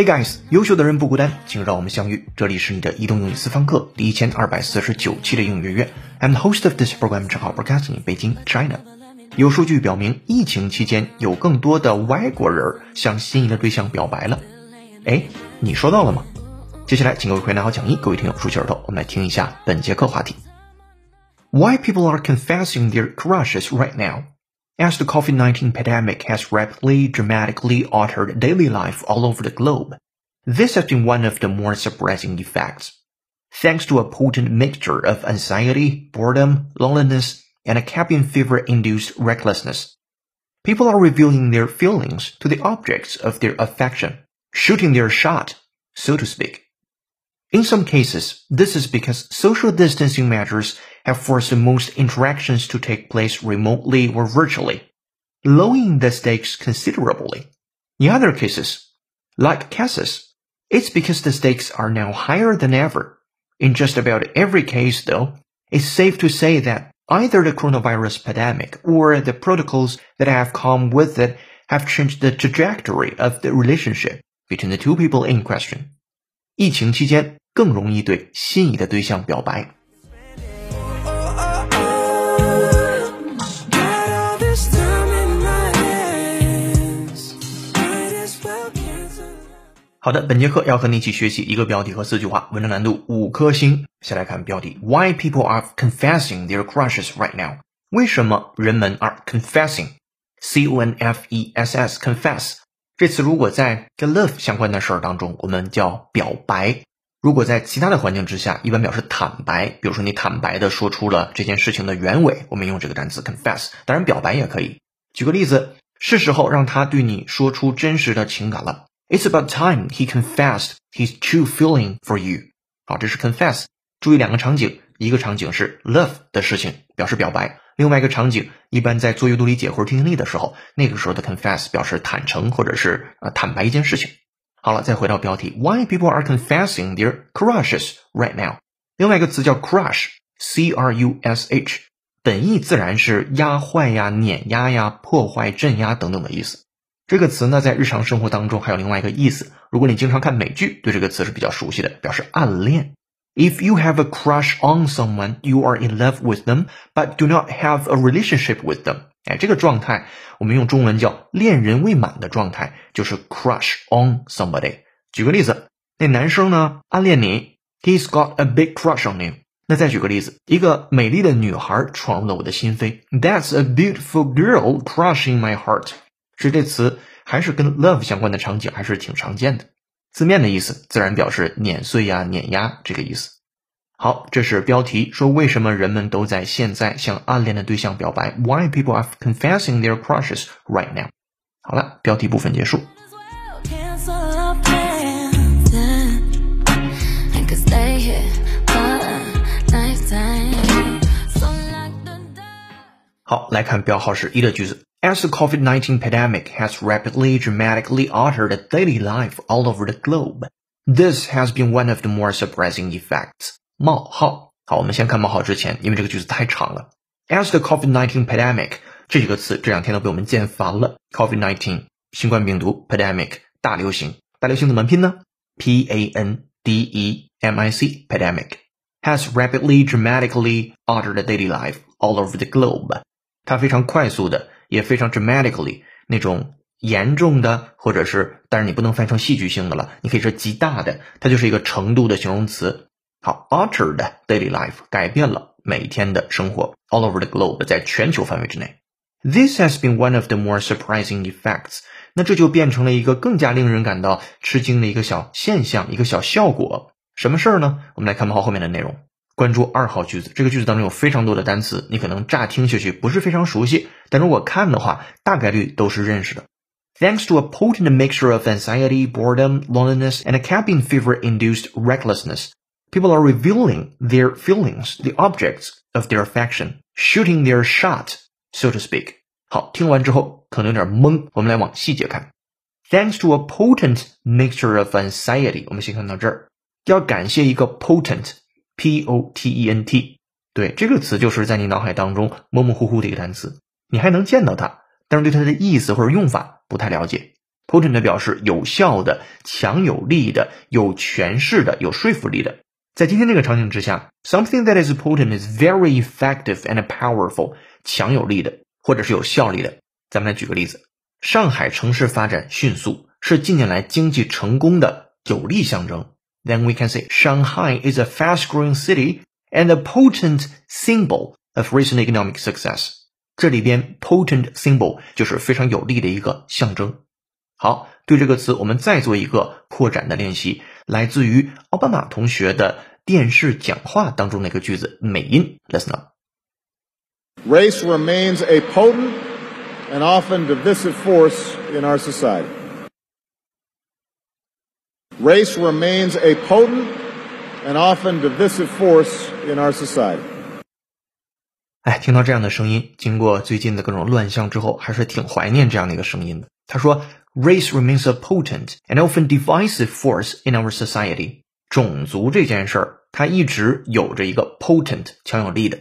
Hey guys，优秀的人不孤单，请让我们相遇。这里是你的移动英语私房课第一千二百四十九期的英语月月。I'm the host of this program，正好 broadcasting in Beijing, China。有数据表明，疫情期间有更多的外国人向心仪的对象表白了。哎，你收到了吗？接下来，请各位回答好讲义，各位听友竖起耳朵，我们来听一下本节课话题：Why people are confessing their crushes right now？Now？as the COVID-19 pandemic has rapidly, dramatically altered daily life all over the globe. This has been one of the more surprising effects. Thanks to a potent mixture of anxiety, boredom, loneliness, and a cabin fever-induced recklessness, people are revealing their feelings to the objects of their affection, shooting their shot, so to speak. In some cases, this is because social distancing measures have forced most interactions to take place remotely or virtually, lowering the stakes considerably. In other cases, like cases, it's because the stakes are now higher than ever. In just about every case, though, it's safe to say that either the coronavirus pandemic or the protocols that have come with it have changed the trajectory of the relationship between the two people in question. 疫情期间，更容易对心仪的对象表白。 好的，本节课要和你一起学习一个标题和四句话，文章难度五颗星。先来看标题：Why people are confessing their crushes right now？为什么人们 are confessing？C O N F E S S confess 这次如果在跟 love 相关的事儿当中，我们叫表白。如果在其他的环境之下，一般表示坦白，比如说你坦白的说出了这件事情的原委，我们用这个单词 confess。当然，表白也可以。举个例子，是时候让他对你说出真实的情感了。It's about time he confessed his true feeling for you。好，这是 confess。注意两个场景，一个场景是 love 的事情，表示表白；另外一个场景，一般在做阅读理解或者听听力的时候，那个时候的 confess 表示坦诚或者是呃坦白一件事情。好了，再回到标题，Why people are confessing their crushes right now？另外一个词叫 crush，c r u s h，本意自然是压坏呀、碾压呀、破坏、镇压等等的意思。这个词呢，在日常生活当中还有另外一个意思。如果你经常看美剧，对这个词是比较熟悉的，表示暗恋。If you have a crush on someone, you are in love with them, but do not have a relationship with them. 哎，这个状态我们用中文叫恋人未满的状态，就是 crush on somebody。举个例子，那男生呢暗恋你，He's got a big crush on you。那再举个例子，一个美丽的女孩闯入了我的心扉，That's a beautiful girl crushing my heart。是这词还是跟 love 相关的场景还是挺常见的。字面的意思自然表示碾碎呀、碾压这个意思。好，这是标题，说为什么人们都在现在向暗恋的对象表白？Why people are confessing their crushes right now？好了，标题部分结束。好，来看标号是一的句子。As the COVID-19 pandemic has rapidly, dramatically altered daily life all over the globe, this has been one of the more surprising effects. 冒号，好，我们先看冒号之前，因为这个句子太长了。As the COVID-19 pandemic 这几个词这两天都被我们见烦了。COVID-19 新冠病毒 pandemic 大流行，大流行怎么拼呢？P A N D E M I C pandemic has rapidly, dramatically altered daily life all over the globe. 它非常快速的， 也非常 dramatically 那种严重的，或者是，但是你不能翻译成戏剧性的了，你可以说极大的，它就是一个程度的形容词。好，altered daily life 改变了每天的生活，all over the globe 在全球范围之内。This has been one of the more surprising effects。那这就变成了一个更加令人感到吃惊的一个小现象，一个小效果。什么事儿呢？我们来看冒号后面的内容。关注二号句子，这个句子当中有非常多的单词，你可能乍听下去不是非常熟悉，但如果看的话，大概率都是认识的。Thanks to a potent mixture of anxiety, boredom, loneliness, and a cabin fever-induced recklessness. People are revealing their feelings, the objects of their affection, shooting their shot, so to speak. 好，听完之后可能有点懵，我们来往细节看。Thanks to a potent mixture of anxiety，我们先看到这儿，要感谢一个 P o t e n t，对，这个词就是在你脑海当中模模糊糊的一个单词，你还能见到它但是对它的意思或者用法不太了解。Potent 表示有效的、强有力的、有权势的、有说服力的。在今天这个场景之下，something that is potent is very effective and powerful，强有力的或者是有效力的。咱们来举个例子，上海城市发展迅速，是近年来经济成功的有力象征。Then we can say Shanghai is a fast-growing city and a potent symbol of recent economic success。这里边 potent symbol 就是非常有力的一个象征。好，对这个词我们再做一个扩展的练习，来自于奥巴马同学的电视讲话当中那个句子美音。Listen up. Race remains a potent and often divisive force in our society. Race remains a potent and often divisive force in our society. 哎，听到这样的声音，经过最近的各种乱象之后，还是挺怀念这样的一个声音的。他说：“Race remains a potent and often divisive force in our society。”种族这件事儿，它一直有着一个 potent 强有力的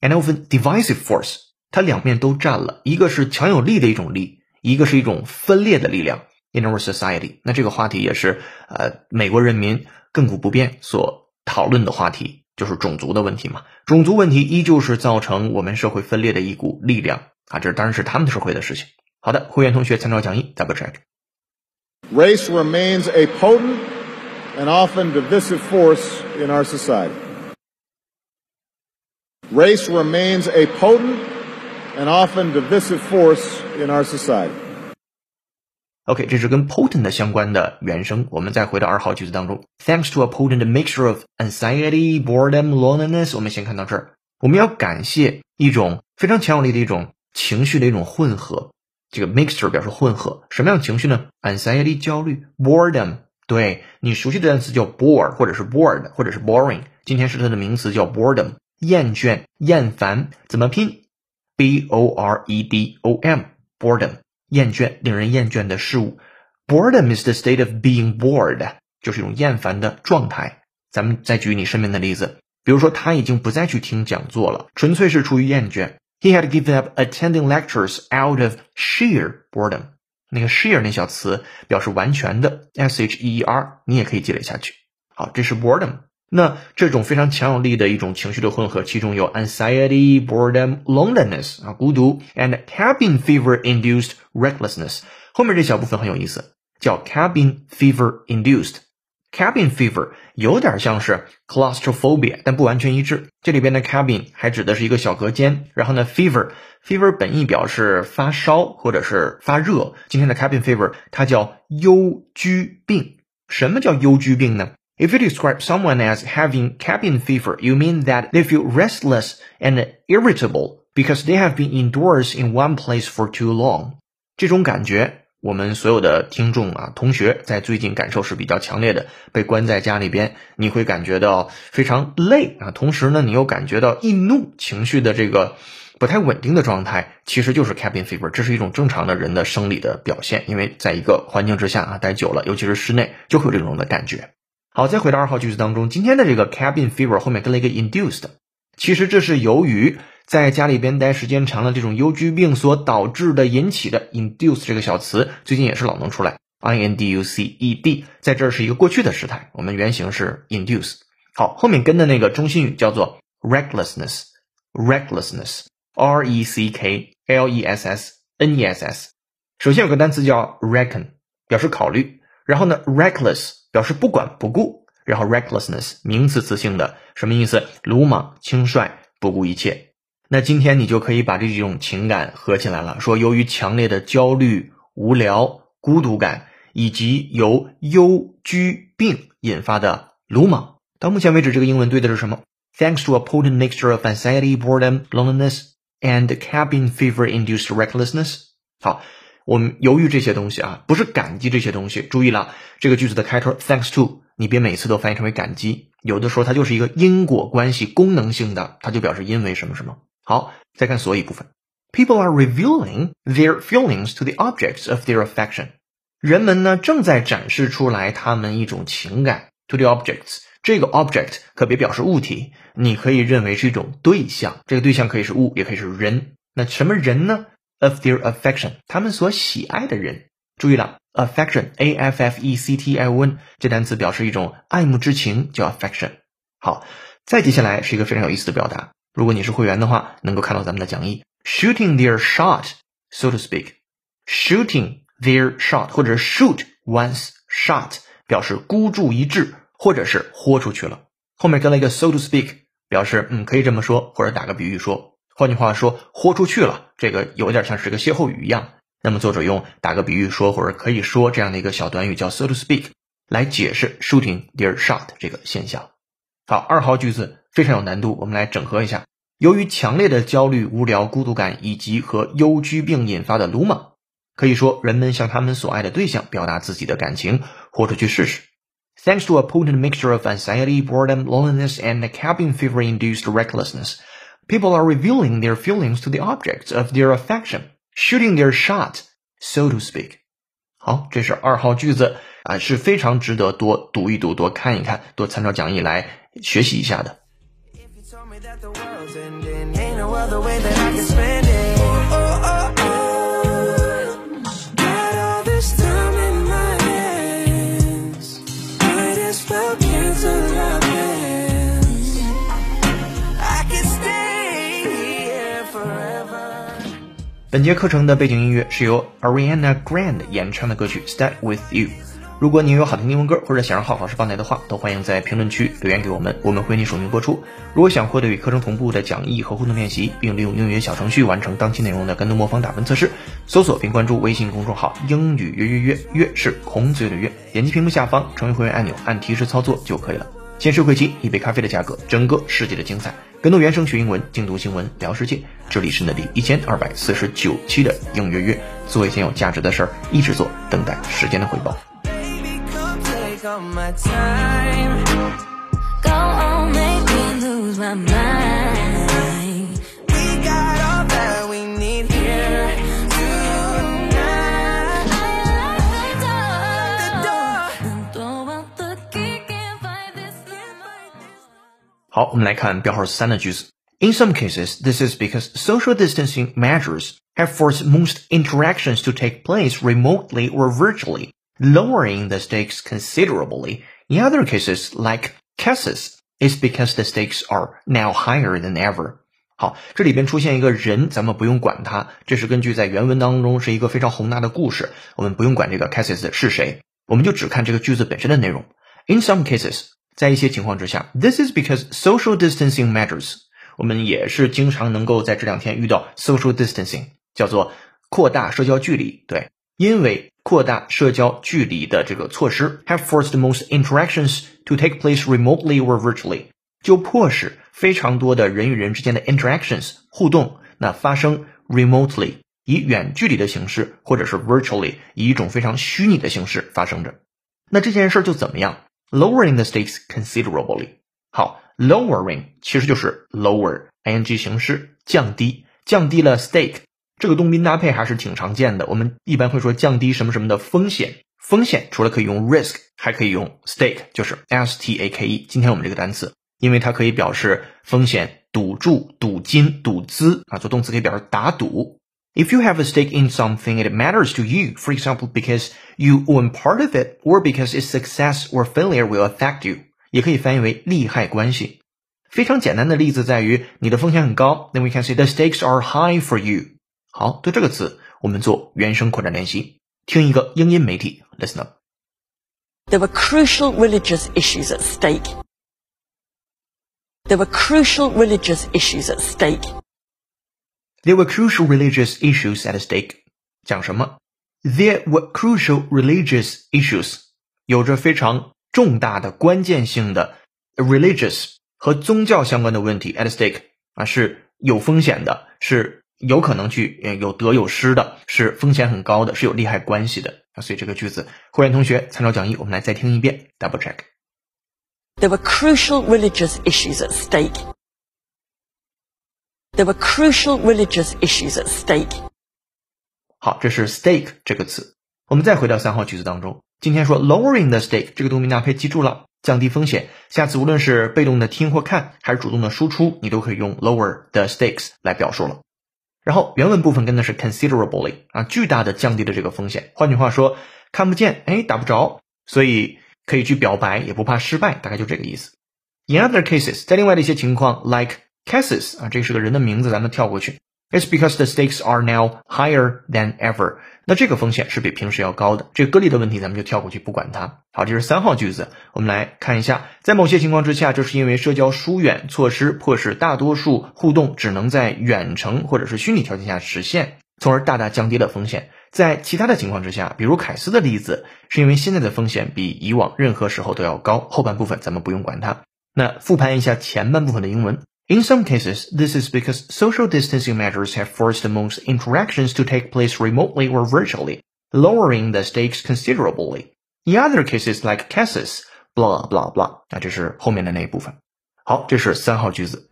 ，and often divisive force，它两面都占了，一个是强有力的一种力，一个是一种分裂的力量。In our society，那这个话题也是呃美国人民亘古不变所讨论的话题，就是种族的问题嘛。种族问题依旧是造成我们社会分裂的一股力量啊，这当然是他们的社会的事情。好的，会员同学参照讲义，double check。Race remains a potent and often divisive force in our society. Race remains a potent and often divisive force in our society. OK，这是跟 potent 相关的原声。我们再回到二号句子当中，Thanks to a potent mixture of anxiety, boredom, loneliness。我们先看到这儿，我们要感谢一种非常强有力的一种情绪的一种混合。这个 mixture 表示混合，什么样情绪呢？anxiety 焦虑，boredom 对你熟悉的单词叫 bore 或者是 bored 或者是 boring，今天是它的名词叫 boredom，厌倦、厌烦，怎么拼？b o r e d o m，boredom。厌倦，令人厌倦的事物。Boredom is the state of being bored，就是一种厌烦的状态。咱们再举你身边的例子，比如说他已经不再去听讲座了，纯粹是出于厌倦。He had given up attending lectures out of sheer boredom。那个 sheer 那小词表示完全的，s h e e r，你也可以积累下去。好，这是 boredom。那这种非常强有力的一种情绪的混合，其中有 anxiety、boredom、loneliness 啊，孤独，and cabin fever induced recklessness。后面这小部分很有意思，叫 cabin fever induced。cabin fever 有点像是 claustrophobia，但不完全一致。这里边的 cabin 还指的是一个小隔间，然后呢 fever fever 本意表示发烧或者是发热。今天的 cabin fever 它叫幽居病。什么叫幽居病呢？If you describe someone as having cabin fever, you mean that they feel restless and irritable because they have been indoors in one place for too long. 这种感觉，我们所有的听众啊、同学在最近感受是比较强烈的。被关在家里边，你会感觉到非常累啊，同时呢，你又感觉到易怒情绪的这个不太稳定的状态，其实就是 cabin fever，这是一种正常的人的生理的表现。因为在一个环境之下啊待久了，尤其是室内，就会有这种的感觉。好，再回到二号句子当中，今天的这个 cabin fever 后面跟了一个 induced，其实这是由于在家里边待时间长了，这种幽居病所导致的引起的 induce 这个小词，最近也是老能出来，i n d u c e d，在这儿是一个过去的时态，我们原型是 induce。好，后面跟的那个中心语叫做 recklessness，recklessness，r e c k l e s s n e s s，首先有个单词叫 reckon，表示考虑，然后呢 reckless。表示不管不顾，然后 recklessness 名词词性的什么意思？鲁莽、轻率、不顾一切。那今天你就可以把这几种情感合起来了，说由于强烈的焦虑、无聊、孤独感，以及由忧居病引发的鲁莽。到目前为止，这个英文对的是什么？Thanks to a potent mixture of anxiety, boredom, loneliness, and cabin fever-induced recklessness。好。我们由于这些东西啊，不是感激这些东西。注意了，这个句子的开头 thanks to，你别每次都翻译成为感激，有的时候它就是一个因果关系，功能性的，它就表示因为什么什么。好，再看所以部分，people are revealing their feelings to the objects of their affection。人们呢正在展示出来他们一种情感 to the objects。这个 object 可别表示物体，你可以认为是一种对象，这个对象可以是物，也可以是人。那什么人呢？Of their affection，他们所喜爱的人。注意了，affection，a f f e c t i o n 这单词表示一种爱慕之情，叫 affection。好，再接下来是一个非常有意思的表达。如果你是会员的话，能够看到咱们的讲义，shooting their shot，so to speak。shooting their shot 或者 shoot one's shot 表示孤注一掷，或者是豁出去了。后面跟了一个 so to speak，表示嗯可以这么说，或者打个比喻说，换句话说，豁出去了，这个有点像是个歇后语一样。那么作者用打个比喻说，或者可以说这样的一个小短语叫 so to speak 来解释 shooting their shot 这个现象。好，二号句子非常有难度，我们来整合一下。由于强烈的焦虑、无聊、孤独感以及和忧居病引发的鲁莽，可以说人们向他们所爱的对象表达自己的感情，豁出去试试。Thanks to a potent mixture of anxiety, boredom, loneliness, and cabin fever-induced recklessness, people are revealing their feelings to the objects of their affection, shooting their shot, so to speak. 好，这是二号句子啊，是非常值得多读一读、多看一看、多参照讲义来学习一下的。本节课程的背景音乐是由 Ariana Grande 演唱的歌曲《Stay with You》。如果你有好听英文歌，或者想让浩老师帮来的话，都欢迎在评论区留言给我们，我们会为你署名播出。如果想获得与课程同步的讲义和互动练习，并利用英语小程序完成当期内容的跟读模仿打分测试，搜索并关注微信公众号“英语约约约”，约是孔子的约，点击屏幕下方成为会员按钮，按提示操作就可以了。先收会期，一杯咖啡的价格，整个世界的精彩。跟读原声学英文，精读新闻聊世界。这里是你的第一千二百四十九期的用月月，做一件有价值的事儿，一直做，等待时间的回报。好，我们来看标号三的句子。In some cases, this is because social distancing measures have forced most interactions to take place remotely or virtually, lowering the stakes considerably. In other cases, like cases, it's because the stakes are now higher than ever. 好，这里边出现一个人，咱们不用管他，这是根据在原文当中是一个非常宏大的故事，我们不用管这个 cases 是谁，我们就只看这个句子本身的内容。In some cases, 在一些情况之下，this is because social distancing measures。我们也是经常能够在这两天遇到 social distancing，叫做扩大社交距离。对，因为扩大社交距离的这个措施，have forced most interactions to take place remotely or virtually，就迫使非常多的人与人之间的 interactions 互动，那发生 remotely 以远距离的形式，或者是 virtually 以一种非常虚拟的形式发生着。那这件事就怎么样？lowering the stakes considerably。好，lowering 其实就是 lower ing 形式，降低，降低了 stake 这个动宾搭配还是挺常见的。我们一般会说降低什么什么的风险，风险除了可以用 risk，还可以用 stake，就是 s t a k e。今天我们这个单词，因为它可以表示风险、赌注、赌金、赌资啊，做动词可以表示打赌。If you have a stake in something, it matters to you, for example, because you own part of it, or because its success or failure will affect you. 也可以翻译为利害关系。非常简单的例子在于你的风险很高，then we can say the stakes are high for you。好，对这个词我们做原声扩展练习，听一个英音媒体，listen up。There were crucial religious issues at stake. There were crucial religious issues at stake. There were crucial religious issues at stake。讲什么？There were crucial religious issues，有着非常重大的关键性的 religious 和宗教相关的问题 at stake 啊，是有风险的，是有可能去有得有失的，是风险很高的，是有利害关系的啊。所以这个句子，会员同学参照讲义，我们来再听一遍，double check。There were crucial religious issues at stake. There were crucial religious issues at stake. 好，这是 stake 这个词。我们再回到三号句子当中，今天说 lowering the stake 这个动宾搭配，记住了，降低风险。下次无论是被动的听或看，还是主动的输出，你都可以用 lower the stakes 来表述了。然后原文部分跟的是 considerably 啊，巨大的降低了这个风险。换句话说，看不见，哎，打不着，所以可以去表白，也不怕失败，大概就这个意思。In other cases，在另外的一些情况，like Cassis 啊，这是个人的名字，咱们跳过去。It's because the stakes are now higher than ever。那这个风险是比平时要高的。这个歌例的问题咱们就跳过去不管它。好，这是三号句子。我们来看一下，在某些情况之下，这是因为社交疏远措施迫使大多数互动只能在远程或者是虚拟条件下实现，从而大大降低了风险。在其他的情况之下，比如凯斯的例子，是因为现在的风险比以往任何时候都要高。后半部分咱们不用管它。那复盘一下前半部分的英文。In some cases, this is because social distancing measures have forced most interactions to take place remotely or virtually, lowering the stakes considerably. In other cases, like cases, blah blah blah，啊，这是后面的那一部分。好，这是三号句子。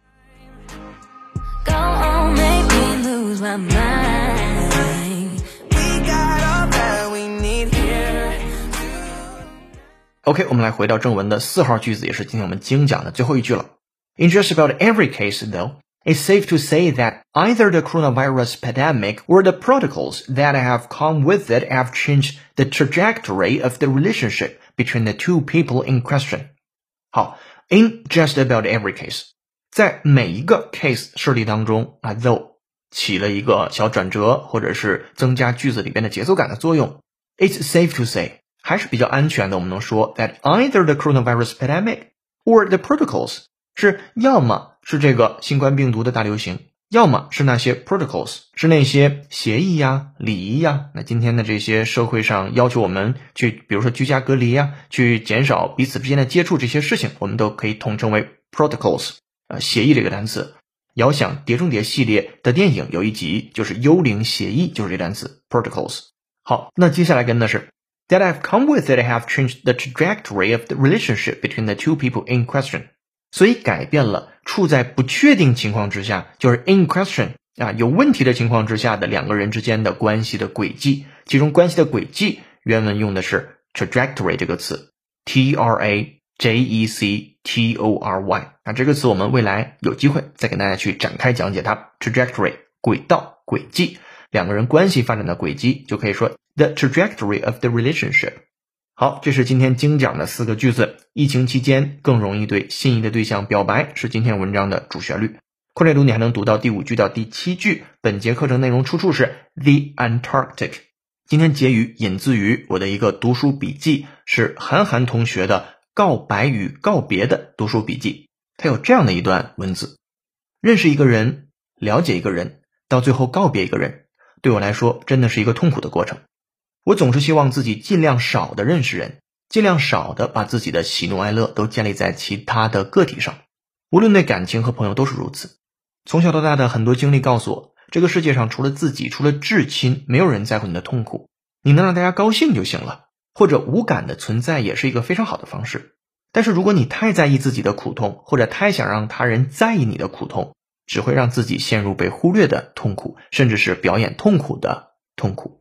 OK，我们来回到正文的四号句子，也是今天我们精讲的最后一句了。 in just about every case, though, it's safe to say that either the coronavirus pandemic or the protocols that have come with it have changed the trajectory of the relationship between the two people in question. 好，in just about every case，在每一个 case 设例当中啊，though 起了一个小转折，或者是增加句子里边的节奏感的作用。It's safe to say，还是比较安全的。我们能说 that either the coronavirus pandemic or the protocols 是要么是这个新冠病毒的大流行，要么是那些 protocols，是那些协议呀、礼仪呀。那今天的这些社会上要求我们去，比如说居家隔离呀，去减少彼此之间的接触这些事情，我们都可以统称为 protocols。呃，协议这个单词，遥想《碟中谍》系列的电影有一集就是幽灵协议，就是这单词 protocols。好，那接下来跟的是 that have come with it have changed the trajectory of the relationship between the two people in question。所以改变了处在不确定情况之下，就是 in question 啊有问题的情况之下的两个人之间的关系的轨迹。其中关系的轨迹原文用的是 trajectory 这个词，t r a j e c t o r y 啊这个词我们未来有机会再给大家去展开讲解它。trajectory 轨道轨迹，两个人关系发展的轨迹，就可以说 the trajectory of the relationship。好，这是今天精讲的四个句子。疫情期间更容易对心仪的对象表白，是今天文章的主旋律。扩展读你还能读到第五句到第七句。本节课程内容出处是 The Antarctic。今天结语引自于我的一个读书笔记，是韩寒同学的《告白与告别》的读书笔记。他有这样的一段文字：认识一个人，了解一个人，到最后告别一个人，对我来说真的是一个痛苦的过程。我总是希望自己尽量少的认识人，尽量少的把自己的喜怒哀乐都建立在其他的个体上。无论对感情和朋友都是如此。从小到大的很多经历告诉我，这个世界上除了自己，除了至亲，没有人在乎你的痛苦。你能让大家高兴就行了，或者无感的存在也是一个非常好的方式。但是如果你太在意自己的苦痛，或者太想让他人在意你的苦痛，只会让自己陷入被忽略的痛苦，甚至是表演痛苦的痛苦。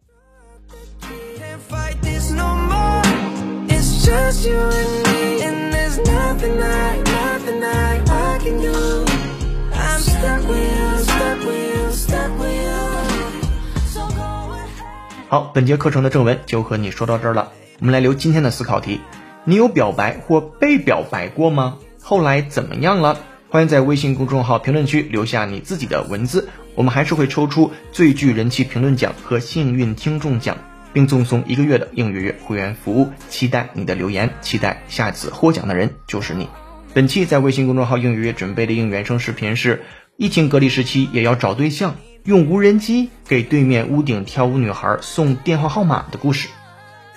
好，本节课程的正文就和你说到这儿了。我们来留今天的思考题：你有表白或被表白过吗？后来怎么样了？欢迎在微信公众号评论区留下你自己的文字，我们还是会抽出最具人气评论奖和幸运听众奖。并赠送一个月的应月月会员服务，期待你的留言，期待下次获奖的人就是你。本期在微信公众号应月月准备的应原声视频是：疫情隔离时期也要找对象，用无人机给对面屋顶跳舞女孩送电话号码的故事。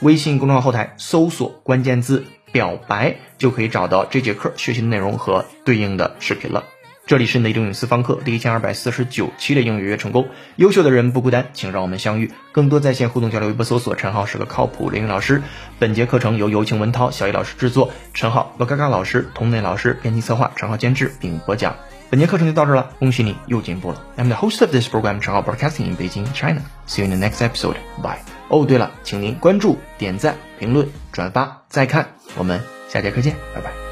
微信公众号后台搜索关键字“表白”，就可以找到这节课学习的内容和对应的视频了。这里是内政隐私房课第一千二百四十九期的英语约成功，优秀的人不孤单，请让我们相遇。更多在线互动交流，微博搜索陈浩是个靠谱的英语老师。本节课程由有请文涛、小易老师制作，陈浩、罗嘎嘎老师、童内老师编辑策划，陈浩监制并播讲。本节课程就到这了，恭喜你又进步了。I'm the host of this program, 陈浩 Broadcasting in Beijing, China. See you in the next episode. Bye. 哦，对了，请您关注、点赞、评论、转发、再看，我们下节课见，拜拜。